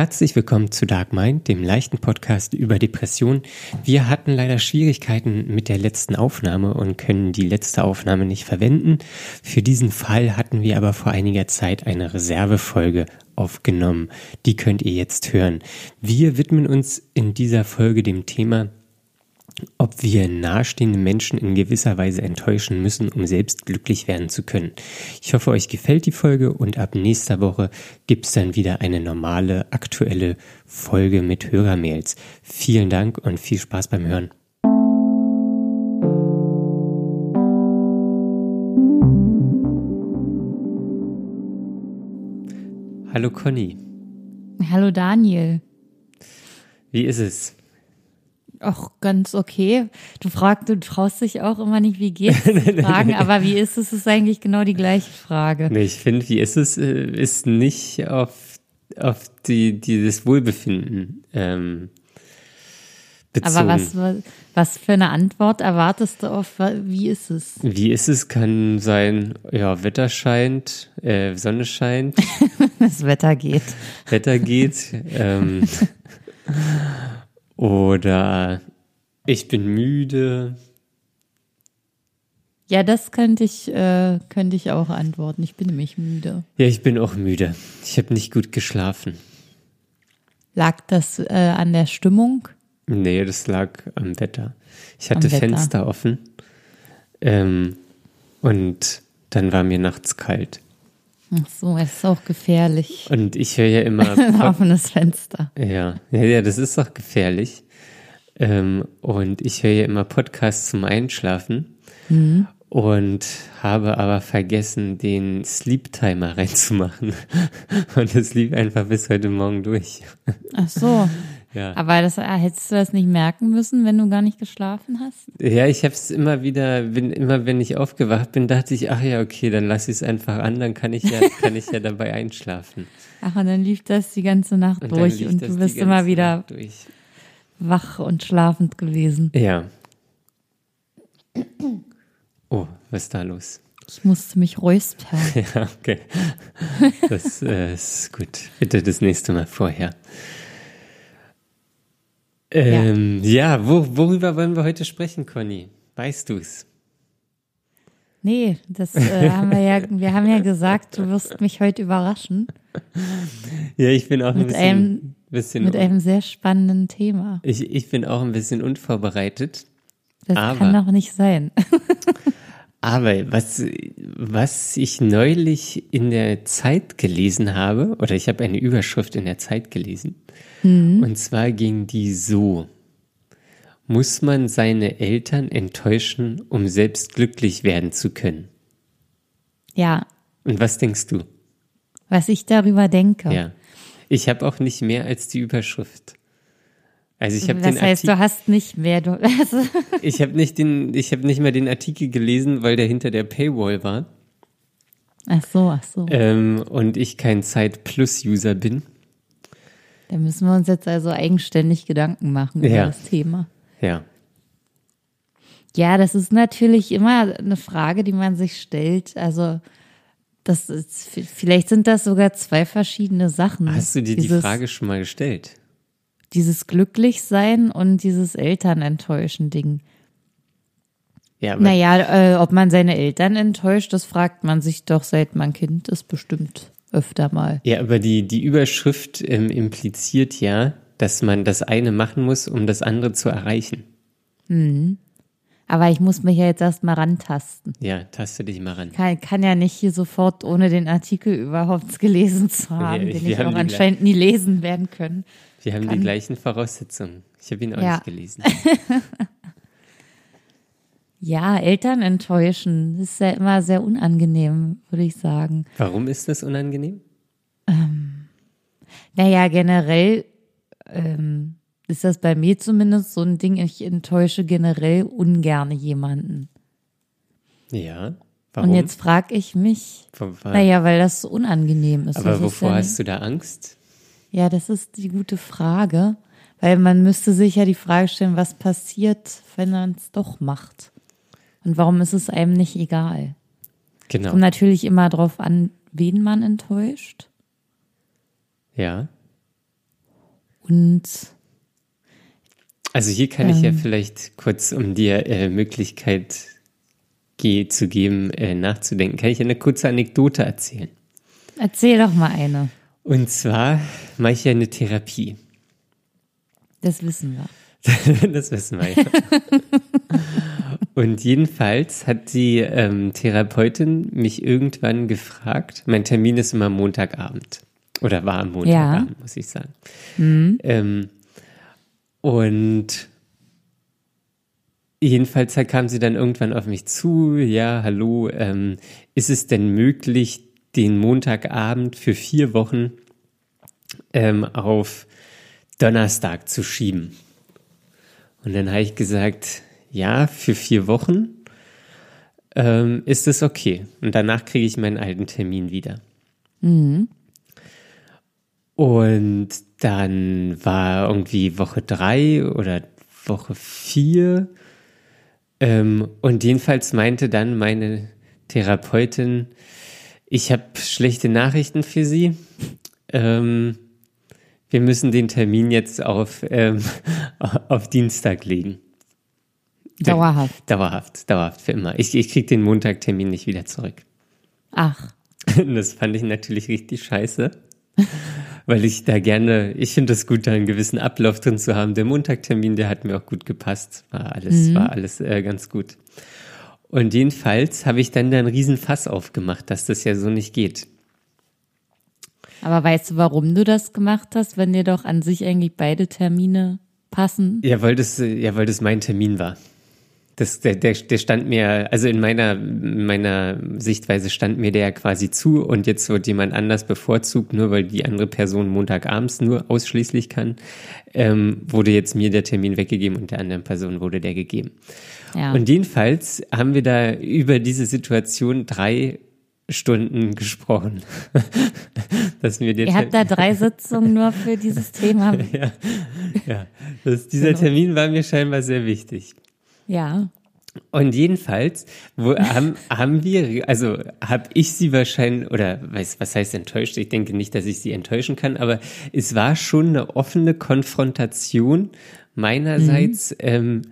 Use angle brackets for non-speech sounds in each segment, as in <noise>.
Herzlich willkommen zu Dark Mind, dem leichten Podcast über Depressionen. Wir hatten leider Schwierigkeiten mit der letzten Aufnahme und können die letzte Aufnahme nicht verwenden. Für diesen Fall hatten wir aber vor einiger Zeit eine Reservefolge aufgenommen. Die könnt ihr jetzt hören. Wir widmen uns in dieser Folge dem Thema ob wir nahestehende Menschen in gewisser Weise enttäuschen müssen, um selbst glücklich werden zu können. Ich hoffe, euch gefällt die Folge und ab nächster Woche gibt's dann wieder eine normale, aktuelle Folge mit Hörermails. Vielen Dank und viel Spaß beim Hören. Hallo Conny. Hallo Daniel. Wie ist es? Auch ganz okay. Du fragst, du traust dich auch immer nicht, wie geht's <laughs> fragen, aber wie ist es, ist eigentlich genau die gleiche Frage. Nee, ich finde, wie ist es, äh, ist nicht auf, auf die, dieses Wohlbefinden ähm, bezogen. Aber was, was für eine Antwort erwartest du auf, wie ist es? Wie ist es, kann sein, ja, Wetter scheint, äh, Sonne scheint. <laughs> das Wetter geht. Wetter geht. ähm, <laughs> oder ich bin müde. Ja, das könnte ich, äh, könnte ich auch antworten. Ich bin nämlich müde. Ja, ich bin auch müde. Ich habe nicht gut geschlafen. Lag das äh, an der Stimmung? Nee, das lag am Wetter. Ich hatte Fenster offen ähm, und dann war mir nachts kalt. Ach so, es ist auch gefährlich. Und ich höre ja immer. <laughs> Ein offenes Fenster. Ja, ja, ja, das ist doch gefährlich. Ähm, und ich höre ja immer Podcasts zum Einschlafen. Mhm. Und habe aber vergessen, den Sleep Timer <laughs> reinzumachen. Und es lief einfach bis heute Morgen durch. Ach so. Ja. Aber das, ah, hättest du das nicht merken müssen, wenn du gar nicht geschlafen hast? Ja, ich habe es immer wieder, bin, immer wenn ich aufgewacht bin, dachte ich, ach ja, okay, dann lass ich es einfach an, dann kann ich ja, <laughs> kann ich ja dabei einschlafen. Ach, und dann lief das die ganze Nacht und durch und du bist immer wieder wach und schlafend gewesen. Ja. Oh, was ist da los? Ich musste mich räuspern. <laughs> Ja, okay. <laughs> Das äh, ist gut. Bitte das nächste Mal vorher. Ähm, ja, ja wo, worüber wollen wir heute sprechen, Conny? Weißt du's? Nee, das äh, haben wir ja, <laughs> wir haben ja gesagt, du wirst mich heute überraschen. Ja, ich bin auch ein mit bisschen, einem, bisschen mit einem sehr spannenden Thema. Ich, ich bin auch ein bisschen unvorbereitet. Das kann doch nicht sein. <laughs> aber was, was ich neulich in der Zeit gelesen habe, oder ich habe eine Überschrift in der Zeit gelesen, Mhm. Und zwar ging die so. Muss man seine Eltern enttäuschen, um selbst glücklich werden zu können? Ja. Und was denkst du? Was ich darüber denke. Ja. Ich habe auch nicht mehr als die Überschrift. Also ich habe den Das heißt, Artikel, du hast nicht mehr. Du, <laughs> also ich habe nicht den, ich habe nicht mal den Artikel gelesen, weil der hinter der Paywall war. Ach so, ach so. Ähm, und ich kein Zeit Plus User bin. Da müssen wir uns jetzt also eigenständig Gedanken machen über ja. das Thema. Ja. Ja, das ist natürlich immer eine Frage, die man sich stellt. Also, das ist, vielleicht sind das sogar zwei verschiedene Sachen. Hast du dir dieses, die Frage schon mal gestellt? Dieses Glücklichsein und dieses Elternenttäuschen-Ding. Ja, naja, äh, ob man seine Eltern enttäuscht, das fragt man sich doch, seit man Kind ist, bestimmt öfter mal. Ja, aber die, die Überschrift ähm, impliziert ja, dass man das eine machen muss, um das andere zu erreichen. Mhm. Aber ich muss mich ja jetzt erst mal rantasten. Ja, taste dich mal ran. Kann, kann ja nicht hier sofort, ohne den Artikel überhaupt gelesen zu haben, wir, den ich auch anscheinend nie lesen werden können. Wir haben kann. die gleichen Voraussetzungen. Ich habe ihn auch ja. nicht gelesen. <laughs> Ja, Eltern enttäuschen das ist ja immer sehr unangenehm, würde ich sagen. Warum ist das unangenehm? Ähm, naja, generell ähm, ist das bei mir zumindest so ein Ding, ich enttäusche generell ungerne jemanden. Ja. Warum? Und jetzt frage ich mich, naja, weil das so unangenehm ist. Aber wovor ja hast du da Angst? Ja, das ist die gute Frage, weil man müsste sich ja die Frage stellen, was passiert, wenn man es doch macht. Und warum ist es einem nicht egal? Genau. Kommt natürlich immer darauf an, wen man enttäuscht. Ja. Und Also hier kann ich ja vielleicht kurz, um dir äh, Möglichkeit ge zu geben, äh, nachzudenken, kann ich eine kurze Anekdote erzählen. erzähl doch mal eine. Und zwar mache ich ja eine Therapie. Das wissen wir. <laughs> das wissen wir ja. <laughs> Und jedenfalls hat die ähm, Therapeutin mich irgendwann gefragt, mein Termin ist immer Montagabend. Oder war am Montagabend, muss ich sagen. Ähm, und jedenfalls kam sie dann irgendwann auf mich zu, ja, hallo, ähm, ist es denn möglich, den Montagabend für vier Wochen ähm, auf Donnerstag zu schieben? Und dann habe ich gesagt, ja, für vier Wochen ähm, ist es okay. Und danach kriege ich meinen alten Termin wieder. Und dann war irgendwie Woche drei oder Woche vier. Ähm, und jedenfalls meinte dann meine Therapeutin, ich habe schlechte Nachrichten für Sie. Ähm, wir müssen den Termin jetzt auf, ähm, <laughs> auf Dienstag legen. Dauerhaft. Dauerhaft, dauerhaft, für immer. Ich, ich krieg den Montagtermin nicht wieder zurück. Ach, <laughs> Das fand ich natürlich richtig scheiße. Weil ich da gerne, ich finde es gut, da einen gewissen Ablauf drin zu haben. Der Montagtermin, der hat mir auch gut gepasst. War alles, war alles äh, ganz gut. Und jedenfalls habe ich dann da einen riesen Fass aufgemacht, dass das ja so nicht geht. aber weißt du, warum du das gemacht hast, wenn dir doch an sich eigentlich beide Termine passen? Ja, weil das, ja, weil das mein Termin war. Das, der, der, der stand mir, also in meiner, in meiner Sichtweise stand mir der quasi zu und jetzt wird jemand anders bevorzugt, nur weil die andere Person Montagabends nur ausschließlich kann, ähm, wurde jetzt mir der Termin weggegeben und der anderen Person wurde der gegeben. Ja. Und jedenfalls haben wir da über diese Situation drei Stunden gesprochen. <laughs> Dass mir Ihr habt da drei Sitzungen nur für dieses Thema. <laughs> ja, ja. Das, dieser Termin war mir scheinbar sehr wichtig. Ja. Und jedenfalls wo, haben, <laughs> haben wir, also habe ich sie wahrscheinlich, oder weiß, was heißt enttäuscht? Ich denke nicht, dass ich sie enttäuschen kann, aber es war schon eine offene Konfrontation meinerseits ähm,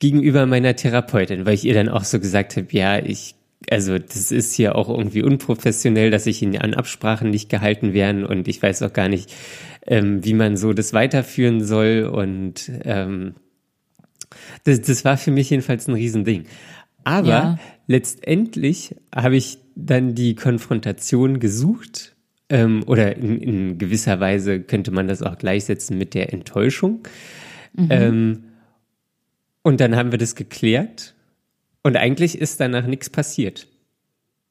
gegenüber meiner Therapeutin, weil ich ihr dann auch so gesagt habe, ja, ich, also das ist hier auch irgendwie unprofessionell, dass sich an Absprachen nicht gehalten werden und ich weiß auch gar nicht, ähm, wie man so das weiterführen soll und ähm, das, das war für mich jedenfalls ein Riesending. Aber Ja. letztendlich habe ich dann die Konfrontation gesucht, ähm, oder in, in gewisser Weise könnte man das auch gleichsetzen mit der Enttäuschung. Ähm, und dann haben wir das geklärt und eigentlich ist danach nichts passiert.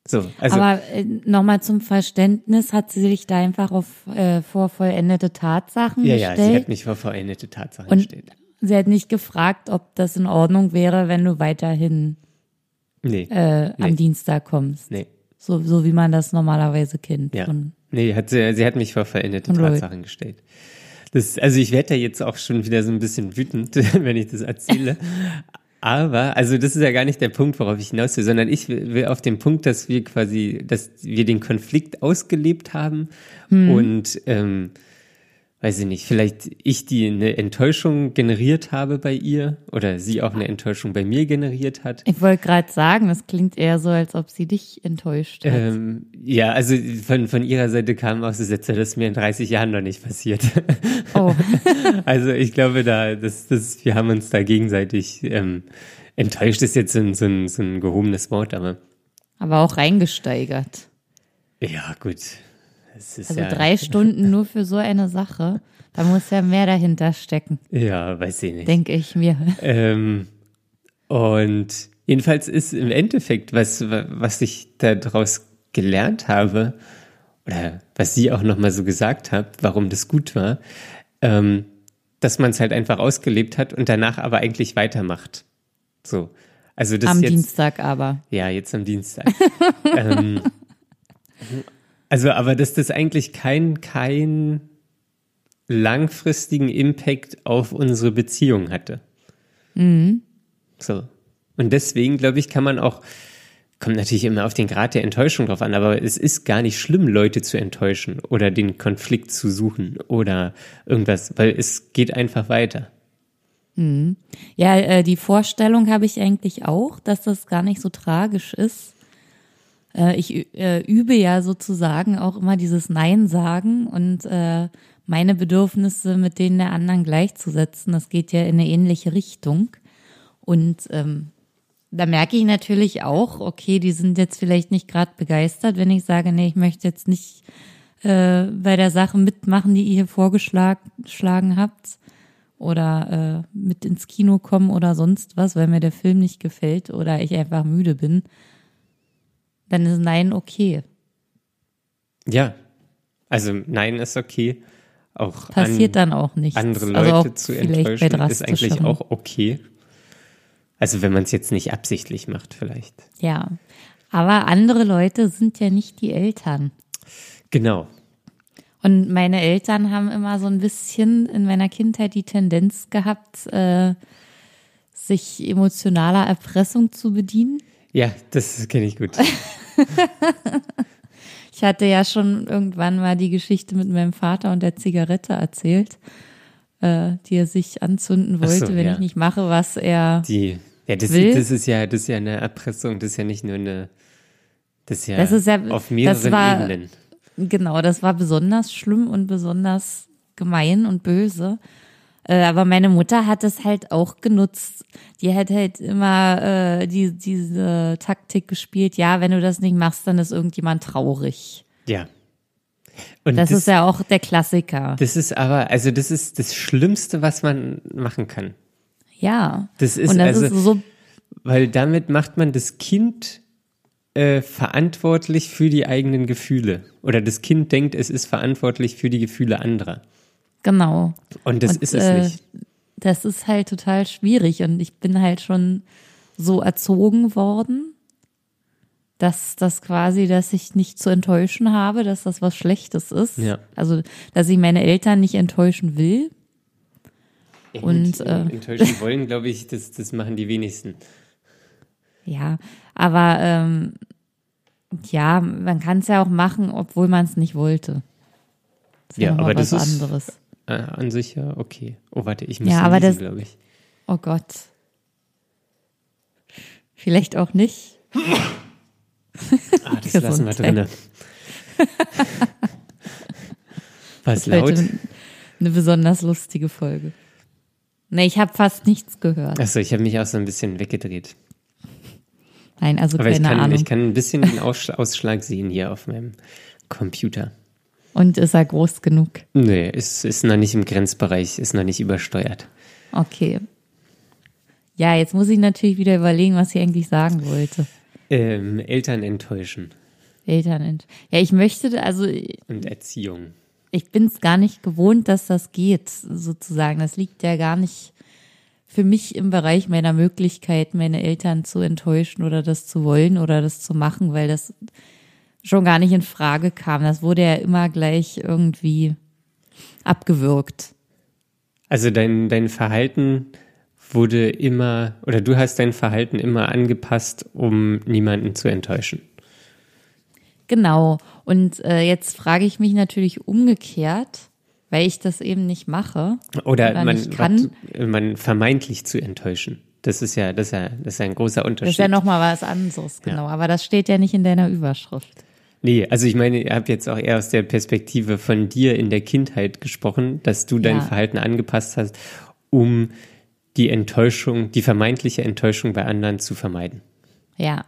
So, also Aber äh, nochmal zum Verständnis, hat sie sich da einfach auf äh, vor vollendete Tatsachen ja, ja, gestellt? sie hat mich vor vollendete Tatsachen und gestellt. Sie hat nicht gefragt, ob das in Ordnung wäre, wenn du weiterhin Nee, äh, am Nee. Dienstag kommst. nee. So, so wie man das normalerweise kennt. Ja. Von, Nee, hat sie, sie hat mich vor veränderte. Tatsachen gestellt. Das, also ich werde da jetzt auch schon wieder so ein bisschen wütend, <laughs> wenn ich das erzähle. Aber, also das ist ja gar nicht der Punkt, worauf ich hinaus will, sondern ich will, auf den Punkt, dass wir quasi, dass wir den Konflikt ausgelebt haben und ähm, weiß ich nicht, vielleicht ich die eine Enttäuschung generiert habe bei ihr oder sie auch eine Enttäuschung bei mir generiert hat. ich wollte gerade sagen, es klingt eher so, als ob sie dich enttäuscht hat. Ähm, ja, also von, von ihrer Seite kamen auch so Sätze, das ist mir in 30 Jahren noch nicht passiert. oh, <laughs> also ich glaube, da, das, das, wir haben uns da gegenseitig ähm, enttäuscht ist jetzt so ein, so, ein, so ein gehobenes Wort, aber aber auch reingesteigert. ja, gut. Also ja, drei Stunden nur für so eine Sache. Da muss ja mehr dahinter stecken, Ja, weiß ich nicht. denke ich mir. Ähm, und jedenfalls ist im Endeffekt, was, was ich daraus gelernt habe, oder was sie auch nochmal so gesagt hat, warum das gut war, ähm, dass man es halt einfach ausgelebt hat und danach aber eigentlich weitermacht. So. Also das Am jetzt, Dienstag aber. Ja, jetzt am Dienstag. <laughs> ähm, also, aber dass das eigentlich kein, kein langfristigen Impact auf unsere Beziehung hatte. So. Und deswegen, glaube ich, kann man auch kommt natürlich immer auf den Grad der Enttäuschung drauf an, aber es ist gar nicht schlimm, Leute zu enttäuschen oder den Konflikt zu suchen oder irgendwas, weil es geht einfach weiter. Mhm. Ja, äh, die Vorstellung habe ich eigentlich auch, dass das gar nicht so tragisch ist. Äh, ich äh, übe ja sozusagen auch immer dieses Nein sagen und äh, meine Bedürfnisse mit denen der anderen gleichzusetzen. Das geht ja in eine ähnliche Richtung. Und ähm, da merke ich natürlich auch, okay, die sind jetzt vielleicht nicht gerade begeistert, wenn ich sage, nee, ich möchte jetzt nicht äh, bei der Sache mitmachen, die ihr hier vorgeschlagen habt oder äh, mit ins Kino kommen oder sonst was, weil mir der Film nicht gefällt oder ich einfach müde bin, dann ist Nein okay. Ja, also Nein ist okay. Auch passiert dann auch nichts. Andere also Leute also zu enttäuschen ist eigentlich auch okay. Also wenn man es jetzt nicht absichtlich macht, vielleicht. Ja, aber andere Leute sind ja nicht die Eltern. Genau. Und meine Eltern haben immer so ein bisschen in meiner Kindheit die Tendenz gehabt, äh, sich emotionaler Erpressung zu bedienen. Ja, das kenne ich gut. <laughs> <laughs> ich hatte ja schon irgendwann mal die Geschichte mit meinem Vater und der Zigarette erzählt äh, die er sich anzünden wollte, so, wenn ja. ich nicht mache, was er die, ja, das, will. Das ist ja, das ist ja eine Erpressung, das ist ja nicht nur eine, das ist ja, das ist ja auf mehreren war, Ebenen. Genau, das war besonders schlimm und besonders gemein und böse. Äh, aber meine Mutter hat es halt auch genutzt. Die hat halt immer äh, die, diese Taktik gespielt, ja, wenn du das nicht machst, dann ist irgendjemand traurig. Ja. Und das, das, ist ja auch der Klassiker. Das ist aber, also das ist das Schlimmste, was man machen kann. Ja. Das ist Und das also, ist so, weil damit macht man das Kind äh, verantwortlich für die eigenen Gefühle. Oder das Kind denkt, es ist verantwortlich für die Gefühle anderer. Genau. Und das und, ist es äh, nicht. Das ist halt total schwierig und ich bin halt schon so erzogen worden dass das quasi, dass ich nicht zu enttäuschen habe, dass das was Schlechtes ist. Ja. Also, dass ich meine Eltern nicht enttäuschen will. Ja, und äh, enttäuschen <laughs> wollen, glaube ich, das, das machen die wenigsten. Ja, aber ähm, ja, man kann es ja auch machen, obwohl man es nicht wollte. Das ja, aber das ist anderes. Äh, an sich ja okay. Oh, warte, ich muss ja, aber glaube ich. Oh Gott. Vielleicht auch nicht. Ah, das lassen wir drinne. Was laut? Eine besonders lustige Folge. Nee, ich habe fast nichts gehört. Achso, ich habe mich auch so ein bisschen weggedreht. Nein, also Aber keine ich kann, Ahnung. Ich kann ein bisschen den Ausschlag sehen hier auf meinem Computer. Und ist er groß genug? Nee, ist, ist noch nicht im Grenzbereich, ist noch nicht übersteuert. Okay. Ja, jetzt muss ich natürlich wieder überlegen, was ich eigentlich sagen wollte. Ähm, Eltern enttäuschen. Eltern enttäuschen. Ja, ich möchte, also. Und Erziehung. Ich bin es gar nicht gewohnt, dass das geht, sozusagen. Das liegt ja gar nicht für mich im Bereich meiner Möglichkeit, meine Eltern zu enttäuschen oder das zu wollen oder das zu machen, weil das schon gar nicht in Frage kam. Das wurde ja immer gleich irgendwie abgewürgt. Also dein, dein Verhalten wurde immer, oder du hast dein Verhalten immer angepasst, um niemanden zu enttäuschen. Genau. Und äh, jetzt frage ich mich natürlich umgekehrt, weil ich das eben nicht mache. Oder, oder man, kann. man vermeintlich zu enttäuschen. Das ist ja, das ist ja, das ist ja ein großer Unterschied. Das ist ja nochmal was anderes, genau. Ja. Aber das steht ja nicht in deiner Überschrift. Nee, also ich meine, ihr habt jetzt auch eher aus der Perspektive von dir in der Kindheit gesprochen, dass du dein ja. Verhalten angepasst hast, um die Enttäuschung, die vermeintliche Enttäuschung bei anderen zu vermeiden. Ja.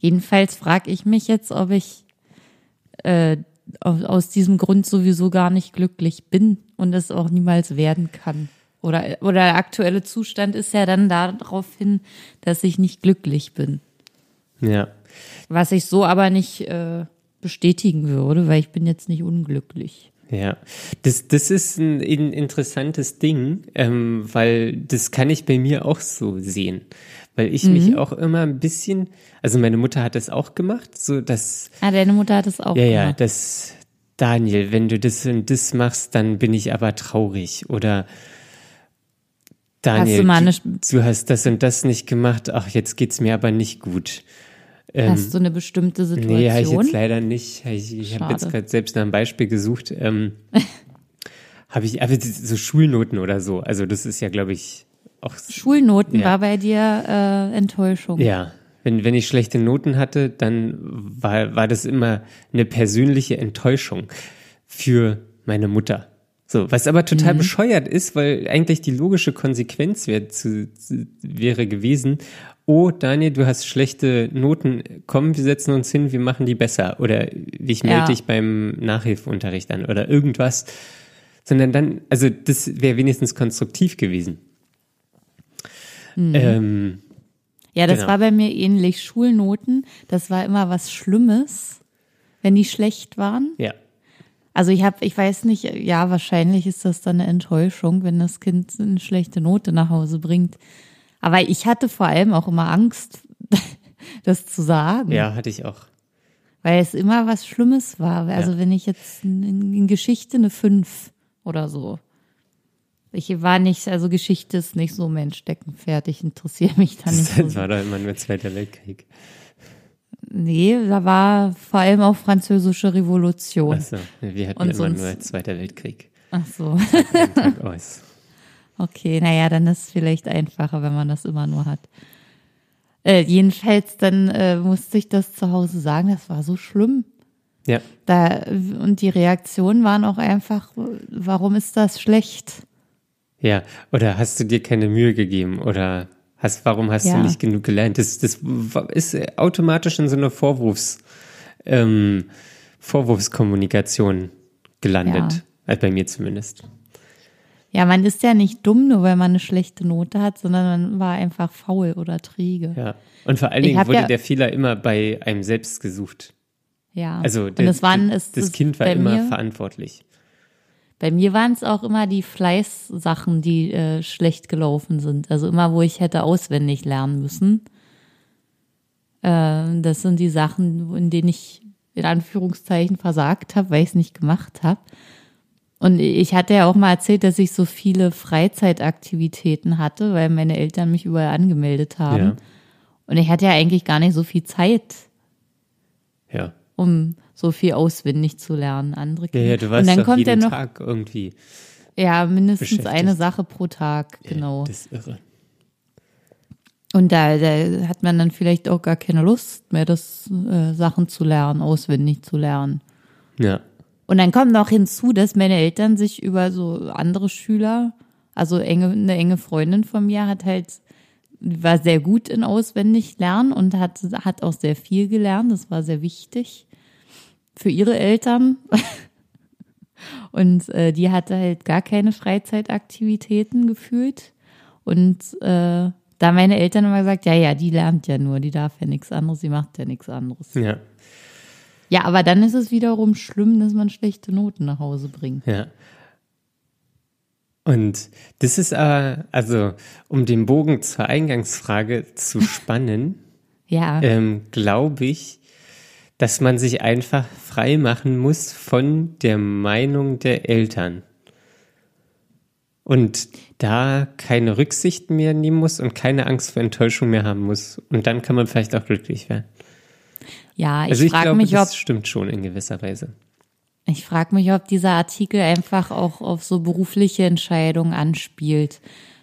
Jedenfalls frage ich mich jetzt, ob ich äh, aus diesem Grund sowieso gar nicht glücklich bin und es auch niemals werden kann. Oder, oder der aktuelle Zustand ist ja dann darauf hin, dass ich nicht glücklich bin. Ja. Was ich so aber nicht äh, bestätigen würde, weil ich bin jetzt nicht unglücklich. Ja, das, das ist ein, ein interessantes Ding, ähm, weil das kann ich bei mir auch so sehen. Weil ich mhm. mich auch immer ein bisschen, also meine Mutter hat das auch gemacht, so dass. Ah, deine Mutter hat das auch ja, gemacht. Ja, ja, das, Daniel, wenn du das und das machst, dann bin ich aber traurig. Oder Daniel, hast du, du, du hast das und das nicht gemacht, ach, jetzt geht's mir aber nicht gut. Ähm, Hast du eine bestimmte Situation? Nee, habe ich jetzt leider nicht. Ich, ich habe jetzt gerade selbst nach einem Beispiel gesucht. Ähm, <laughs> habe ich, aber so Schulnoten oder so. Also das ist ja, glaube ich, auch. Schulnoten Ja. war bei dir äh, Enttäuschung. Ja, wenn, wenn ich schlechte Noten hatte, dann war, war das immer eine persönliche Enttäuschung für meine Mutter. So, was aber total bescheuert ist, weil eigentlich die logische Konsequenz wär zu, zu, wäre gewesen, oh Daniel, du hast schlechte Noten, komm, wir setzen uns hin, wir machen die besser. Oder ich melde Ja. dich beim Nachhilfeunterricht an oder irgendwas. Sondern dann, also das wäre wenigstens konstruktiv gewesen. Ähm, Ja, das Genau. war bei mir ähnlich. Schulnoten, das war immer was Schlimmes, wenn die schlecht waren. ja. Also ich habe, ich weiß nicht, ja, wahrscheinlich ist das dann eine Enttäuschung, wenn das Kind eine schlechte Note nach Hause bringt. Aber ich hatte vor allem auch immer Angst, <laughs> das zu sagen, Ja, hatte ich auch. weil es immer was Schlimmes war. Also Ja. wenn ich jetzt in, in Geschichte eine 5 oder so. Ich war nicht, also Geschichte ist nicht so mein Steckenpferd. Ich interessiere mich da nicht Das so. war doch immer nur Zweiter Weltkrieg. Nee, da war vor allem auch französische Revolution. Achso, wir hatten Und immer sonst- nur Zweiter Weltkrieg. Ach so. <laughs> Aus. Okay, naja, dann ist es vielleicht einfacher, wenn man das immer nur hat. Äh, jedenfalls, dann äh, musste ich das zu Hause sagen, das war so schlimm. Ja, Da, und die Reaktionen waren auch einfach, warum ist das schlecht? ja. Oder hast du dir keine Mühe gegeben? Oder hast, warum hast Ja. du nicht genug gelernt? Das, das ist automatisch in so einer Vorwurfs, ähm, Vorwurfskommunikation gelandet. Ja. Also bei mir zumindest. Ja, man ist ja nicht dumm, nur weil man eine schlechte Note hat, sondern man war einfach faul oder träge. Ja. Und vor allen Dingen wurde ja- der Fehler immer bei einem selbst gesucht. Ja. Also der, waren, das es- Kind war immer verantwortlich. Bei mir waren es auch immer die Fleißsachen, die äh, schlecht gelaufen sind. Also immer, wo ich hätte auswendig lernen müssen. Äh, das sind die Sachen, in denen ich in Anführungszeichen versagt habe, weil ich es nicht gemacht habe. Und ich hatte ja auch mal erzählt, dass ich so viele Freizeitaktivitäten hatte, weil meine Eltern mich überall angemeldet haben. Ja. Und ich hatte ja eigentlich gar nicht so viel Zeit, Ja. Um so viel auswendig zu lernen. Andere Ja, Kinder. ja, du warst Und dann kommt ja jeden noch Tag irgendwie. Ja, mindestens eine Sache pro Tag, genau. Das ist irre. Und da, da hat man dann vielleicht auch gar keine Lust mehr, das äh, Sachen zu lernen, auswendig zu lernen. Ja. Und dann kommt noch hinzu, dass meine Eltern sich über so andere Schüler, also enge, eine enge Freundin von mir hat halt, war sehr gut in auswendig lernen und hat, hat auch sehr viel gelernt. Das war sehr wichtig für ihre Eltern. <laughs> Und äh, die hatte halt gar keine Freizeitaktivitäten gefühlt. Und äh, da meine Eltern immer gesagt, ja, ja, die lernt ja nur, die darf ja nichts anderes, sie macht ja nichts anderes. Ja. Ja, aber dann ist es wiederum schlimm, dass man schlechte Noten nach Hause bringt. Ja. Und das ist aber, also, um den Bogen zur Eingangsfrage zu spannen, <laughs> Ja, ähm, glaube ich, dass man sich einfach frei machen muss von der Meinung der Eltern. Und da keine Rücksicht mehr nehmen muss und keine Angst vor Enttäuschung mehr haben muss. Und dann kann man vielleicht auch glücklich werden. ja, ich Also ich frage glaube, mich, ob das stimmt schon in gewisser Weise. ich frage mich, ob dieser Artikel einfach auch auf so berufliche Entscheidungen anspielt,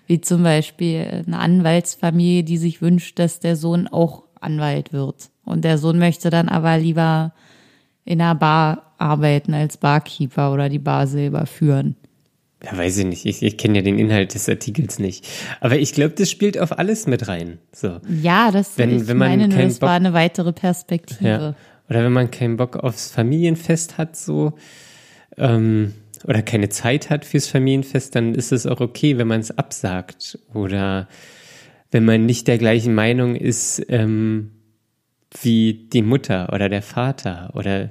wie zum Beispiel eine Anwaltsfamilie, die sich wünscht, dass der Sohn auch Anwalt wird und der Sohn möchte dann aber lieber in einer Bar arbeiten als Barkeeper oder die Bar selber führen. Ja, weiß ich nicht. Ich, ich kenne ja den Inhalt des Artikels nicht. Aber ich glaube, das spielt auf alles mit rein. So. Ja, das Wenn- ich wenn man meine, nur, das war Bock- eine weitere Perspektive. Ja. Oder wenn man keinen Bock aufs Familienfest hat, so, ähm, oder keine Zeit hat fürs Familienfest, dann ist es auch okay, wenn man es absagt. Oder wenn man nicht der gleichen Meinung ist ähm, wie die Mutter oder der Vater. Oder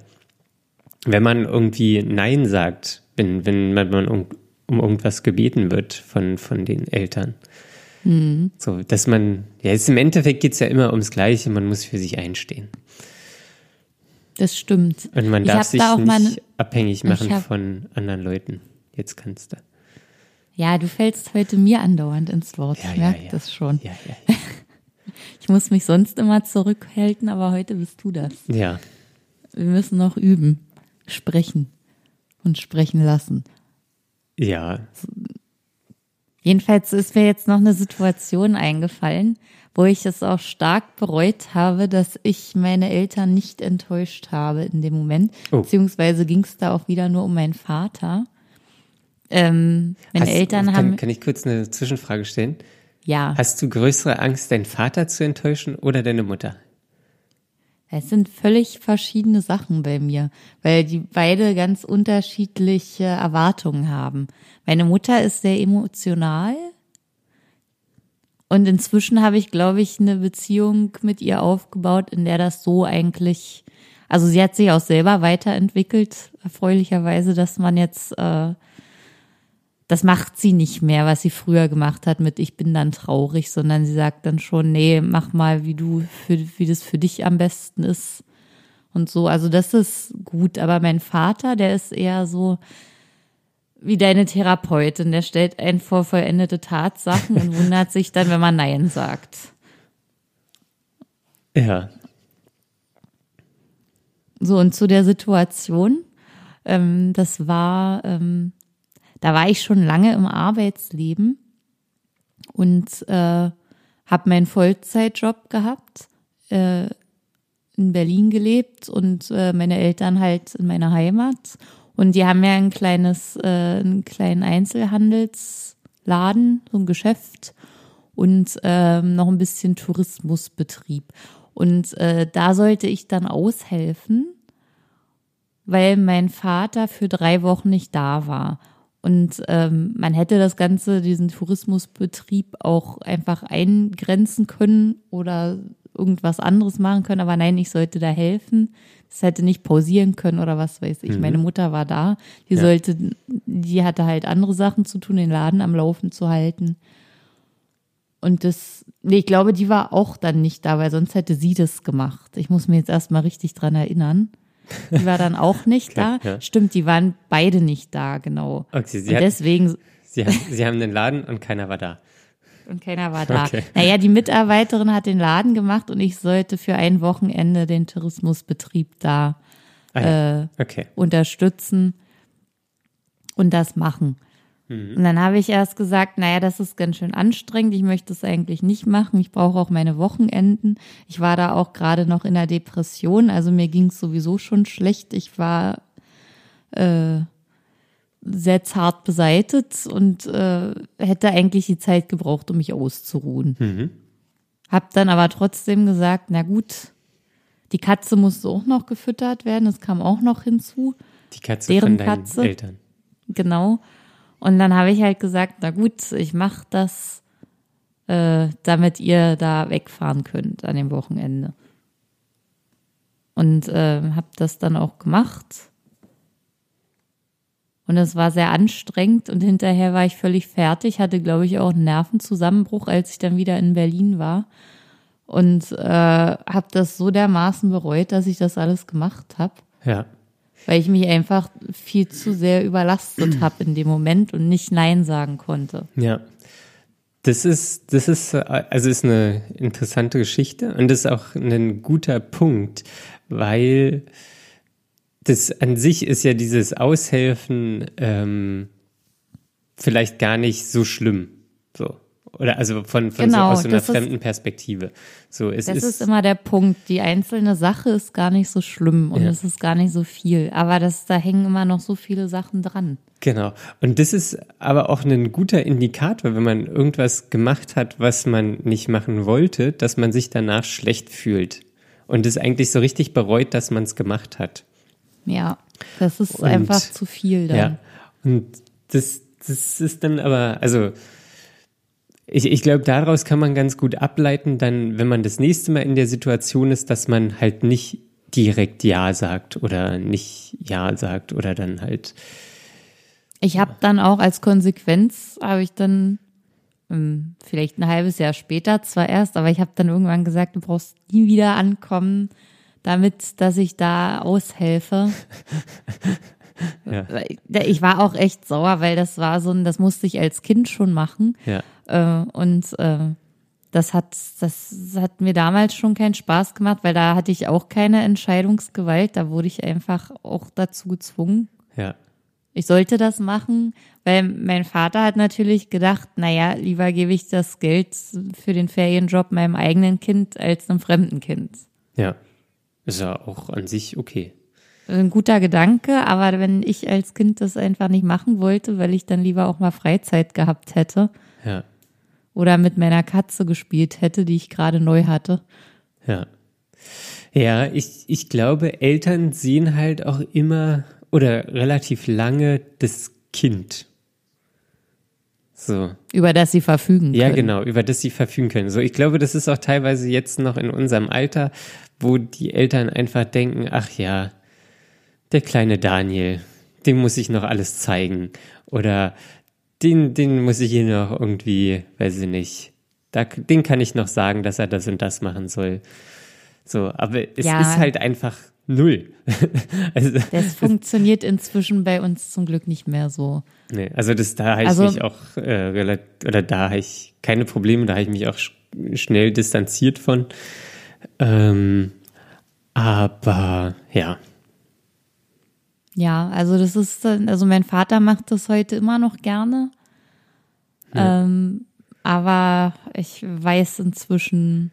wenn man irgendwie Nein sagt, wenn, wenn man um, um irgendwas gebeten wird von, von den Eltern. So, dass man, ja, es, im Endeffekt geht's ja immer ums Gleiche, man muss für sich einstehen. Das stimmt. Und man darf sich da auch nicht abhängig machen hab- von anderen Leuten. Jetzt kannst du. Ja, du fällst heute mir andauernd ins Wort. Ja, ich ja, merke ja. das schon. Ja, ja, ja. <laughs> Ich muss mich sonst immer zurückhalten, aber heute bist du das. Ja. Wir müssen noch üben, sprechen und sprechen lassen. Ja. Jedenfalls ist mir jetzt noch eine Situation eingefallen, wo ich es auch stark bereut habe, dass ich meine Eltern nicht enttäuscht habe in dem Moment. Oh. Beziehungsweise ging es da auch wieder nur um meinen Vater. Ähm, meine Hast- Eltern kann, haben, Kann ich kurz eine Zwischenfrage stellen? Ja, Hast du größere Angst, deinen Vater zu enttäuschen oder deine Mutter? es sind völlig verschiedene Sachen bei mir, weil die beide ganz unterschiedliche Erwartungen haben. Meine Mutter ist sehr emotional und inzwischen habe ich, glaube ich, eine Beziehung mit ihr aufgebaut, in der das so eigentlich, also sie hat sich auch selber weiterentwickelt, erfreulicherweise, dass man jetzt, äh, das macht sie nicht mehr, was sie früher gemacht hat mit ich bin dann traurig, sondern sie sagt dann schon, nee, mach mal, wie du, für, wie das für dich am besten ist und so. Also das ist gut, aber mein Vater, der ist eher so wie deine Therapeutin, der stellt einen vor vollendete Tatsachen und wundert sich dann, wenn man Nein sagt. Ja. So, und zu der Situation, ähm, das war, ähm, da war ich schon lange im Arbeitsleben und äh, habe meinen Vollzeitjob gehabt, äh, in Berlin gelebt und äh, meine Eltern halt in meiner Heimat. Und die haben ja ein kleines, äh, einen kleinen Einzelhandelsladen, so ein Geschäft und ähm, noch ein bisschen Tourismusbetrieb. Und äh, da sollte ich dann aushelfen, weil mein Vater für drei Wochen nicht da war. Und ähm, man hätte das Ganze, diesen Tourismusbetrieb auch einfach eingrenzen können oder irgendwas anderes machen können. Aber nein, ich sollte da helfen. Das hätte nicht pausieren können oder was weiß ich. Meine Mutter war da. Die Ja. sollte, die hatte halt andere Sachen zu tun, den Laden am Laufen zu halten. Und das, nee, ich glaube, die war auch dann nicht da, weil sonst hätte sie das gemacht. Ich muss mir jetzt erstmal richtig dran erinnern. Die war dann auch nicht <laughs> Okay, da. ja. Stimmt, die waren beide nicht da, genau. Okay, sie, und hat, deswegen, sie, hat, sie haben den Laden und keiner war da. und keiner war da. Okay. Naja, die Mitarbeiterin hat den Laden gemacht und ich sollte für ein Wochenende den Tourismusbetrieb da Ah, ja. äh, okay. unterstützen und das machen. Und dann habe ich erst gesagt, naja, das ist ganz schön anstrengend. Ich möchte es eigentlich nicht machen. Ich brauche auch meine Wochenenden. Ich war da auch gerade noch in der Depression. Also mir ging es sowieso schon schlecht. Ich war äh, sehr zart beseitet und äh, hätte eigentlich die Zeit gebraucht, um mich auszuruhen. Mhm. Hab dann aber trotzdem gesagt, na gut, die Katze musste auch noch gefüttert werden. Das kam auch noch hinzu. Die Katze Deren von deinen Katze. Eltern. Genau. Und dann habe ich halt gesagt, na gut, ich mache das, äh, damit ihr da wegfahren könnt an dem Wochenende. Und äh, habe das dann auch gemacht. Und es war sehr anstrengend und hinterher war ich völlig fertig, hatte, glaube ich, auch einen Nervenzusammenbruch, als ich dann wieder in Berlin war. Und äh, habe das so dermaßen bereut, dass ich das alles gemacht habe Ja. Weil ich mich einfach viel zu sehr überlastet <clears throat> habe in dem Moment und nicht Nein sagen konnte. Ja. Das ist, das ist, also ist eine interessante Geschichte und das ist auch ein guter Punkt, weil das an sich ist ja dieses Aushelfen ähm, vielleicht gar nicht so schlimm. So. Oder also von, von Genau, so aus so einer das ist- fremden Perspektive. So, es Das ist, ist immer der Punkt. Die einzelne Sache ist gar nicht so schlimm und Ja. es ist gar nicht so viel. Aber das, da hängen immer noch so viele Sachen dran. Genau. Und das ist aber auch ein guter Indikator, wenn man irgendwas gemacht hat, was man nicht machen wollte, dass man sich danach schlecht fühlt. Und es eigentlich so richtig bereut, dass man es gemacht hat. Ja, das ist Und- einfach zu viel dann. Ja. Und das, das ist dann aber, also ich, ich glaube, daraus kann man ganz gut ableiten, dann, wenn man das nächste Mal in der Situation ist, dass man halt nicht direkt Ja sagt oder nicht Ja sagt oder dann halt, Ich habe dann auch als Konsequenz, habe ich dann ähm, vielleicht ein halbes Jahr später zwar erst, aber ich habe dann irgendwann gesagt, du brauchst nie wieder ankommen, damit, dass ich da aushelfe. <laughs> Ja. Ich war auch echt sauer, weil das war so ein, das musste ich als Kind schon machen. ja. Äh, und äh, das hat, das hat mir damals schon keinen Spaß gemacht, weil da hatte ich auch keine Entscheidungsgewalt. Da wurde ich einfach auch dazu gezwungen. Ja. Ich sollte das machen, weil mein Vater hat natürlich gedacht, naja, lieber gebe ich das Geld für den Ferienjob meinem eigenen Kind als einem fremden Kind. Ja. Ist ja auch an sich okay. Ein guter Gedanke, aber wenn ich als Kind das einfach nicht machen wollte, weil ich dann lieber auch mal Freizeit gehabt hätte Ja. Oder mit meiner Katze gespielt hätte, die ich gerade neu hatte. Ja. Ja, ich, ich glaube, Eltern sehen halt auch immer oder relativ lange das Kind. So. Über das sie verfügen können. Ja, genau, über das sie verfügen können. So, ich glaube, das ist auch teilweise jetzt noch in unserem Alter, wo die Eltern einfach denken, ach ja, der kleine Daniel, dem muss ich noch alles zeigen. Oder den, den muss ich hier noch irgendwie, weiß ich nicht, da, den kann ich noch sagen, dass er das und das machen soll. So, aber es Ja. ist halt einfach null. <laughs> also, Das funktioniert inzwischen bei uns zum Glück nicht mehr so. Nee, also das da habe ich Also- mich auch äh, relativ, oder da habe ich keine Probleme, da habe ich mich auch sch schnell distanziert von. Ähm, aber ja, Ja, also das ist, also mein Vater macht das heute immer noch gerne. Ähm, aber ich weiß inzwischen,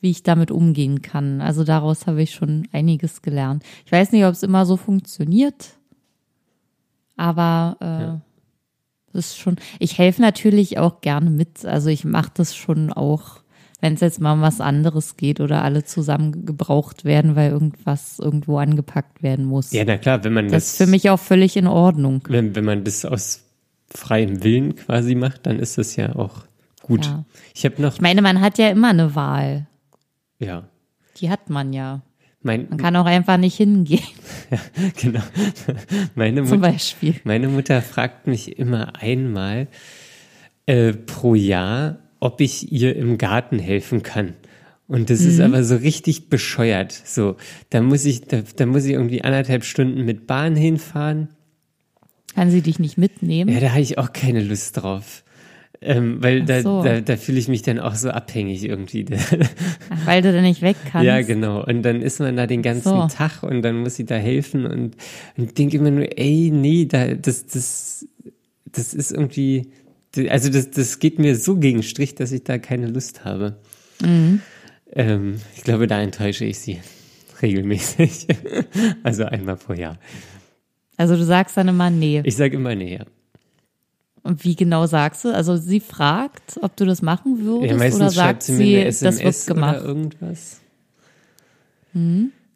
wie ich damit umgehen kann. Also daraus habe ich schon einiges gelernt. Ich weiß nicht, ob es immer so funktioniert, aber äh, es ist schon. Ich helfe natürlich auch gerne mit. Also ich mache das schon auch, wenn es jetzt mal um was anderes geht oder alle zusammen gebraucht werden, weil irgendwas irgendwo angepackt werden muss. ja, na klar, wenn man Das das, ist für mich auch völlig in Ordnung. wenn, wenn man das aus freiem Willen quasi macht, dann ist das ja auch gut. Ja. Ich habe noch, Ich meine, man hat ja immer eine Wahl. ja, Die hat man ja. mein, Man kann auch einfach nicht hingehen, <laughs> genau, meine zum Mutter, Beispiel. Meine Mutter fragt mich immer einmal äh, pro Jahr, ob ich ihr im Garten helfen kann. Und das ist aber so richtig bescheuert. So, da muss ich, da, da muss ich irgendwie anderthalb Stunden mit Bahn hinfahren. Kann sie dich nicht mitnehmen? Ja, da habe ich auch keine Lust drauf. Ähm, weil da, so. da, da fühle ich mich dann auch so abhängig irgendwie. <laughs> Ach, weil du da nicht weg kannst. Ja, genau. Und dann ist man da den ganzen So. Tag und dann muss sie da helfen und, und denke immer nur, ey, nee, da, das, das, das ist irgendwie, also das, das geht mir so gegen Strich, dass ich da keine Lust habe. Mhm. Ähm, ich glaube, da enttäusche ich sie <laughs> regelmäßig. <laughs> also einmal pro Jahr. Also du sagst dann immer nee. Ich sage immer nee. Ja. Und wie genau sagst du? Also sie fragt, ob du das machen würdest Ja, meistens oder sagt sie mir eine sie, das SMS wird oder gemacht. irgendwas.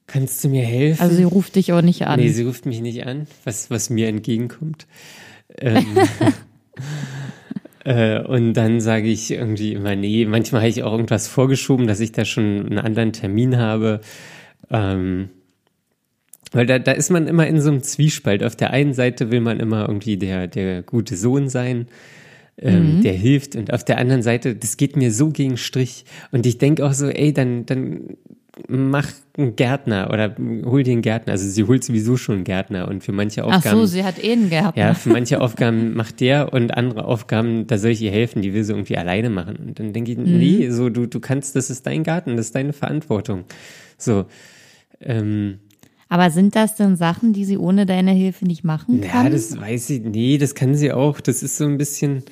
Kannst du mir helfen? Also sie ruft dich auch nicht an. Nee, sie ruft mich nicht an, was, was mir entgegenkommt. Ähm, <laughs> äh, und dann sage ich irgendwie immer, nee, manchmal habe ich auch irgendwas vorgeschoben, dass ich da schon einen anderen Termin habe. Ähm, weil da, da ist man immer in so einem Zwiespalt. Auf der einen Seite will man immer irgendwie der, der gute Sohn sein, ähm, der hilft. Und auf der anderen Seite, das geht mir so gegen Strich. Und ich denke auch so, ey, dann, dann mach einen Gärtner oder hol dir einen Gärtner. Also sie holt sowieso schon einen Gärtner und für manche Ach Aufgaben. so, sie hat eh einen gehabt. ja, für manche Aufgaben macht der und andere Aufgaben, da soll ich ihr helfen, die will sie irgendwie alleine machen. Und dann denke ich, Mhm. nee, so du, du kannst, das ist dein Garten, das ist deine Verantwortung. So. Ähm, Aber sind das denn Sachen, die sie ohne deine Hilfe nicht machen ja, kann? das weiß ich, nee, das kann sie auch. Das ist so ein bisschen,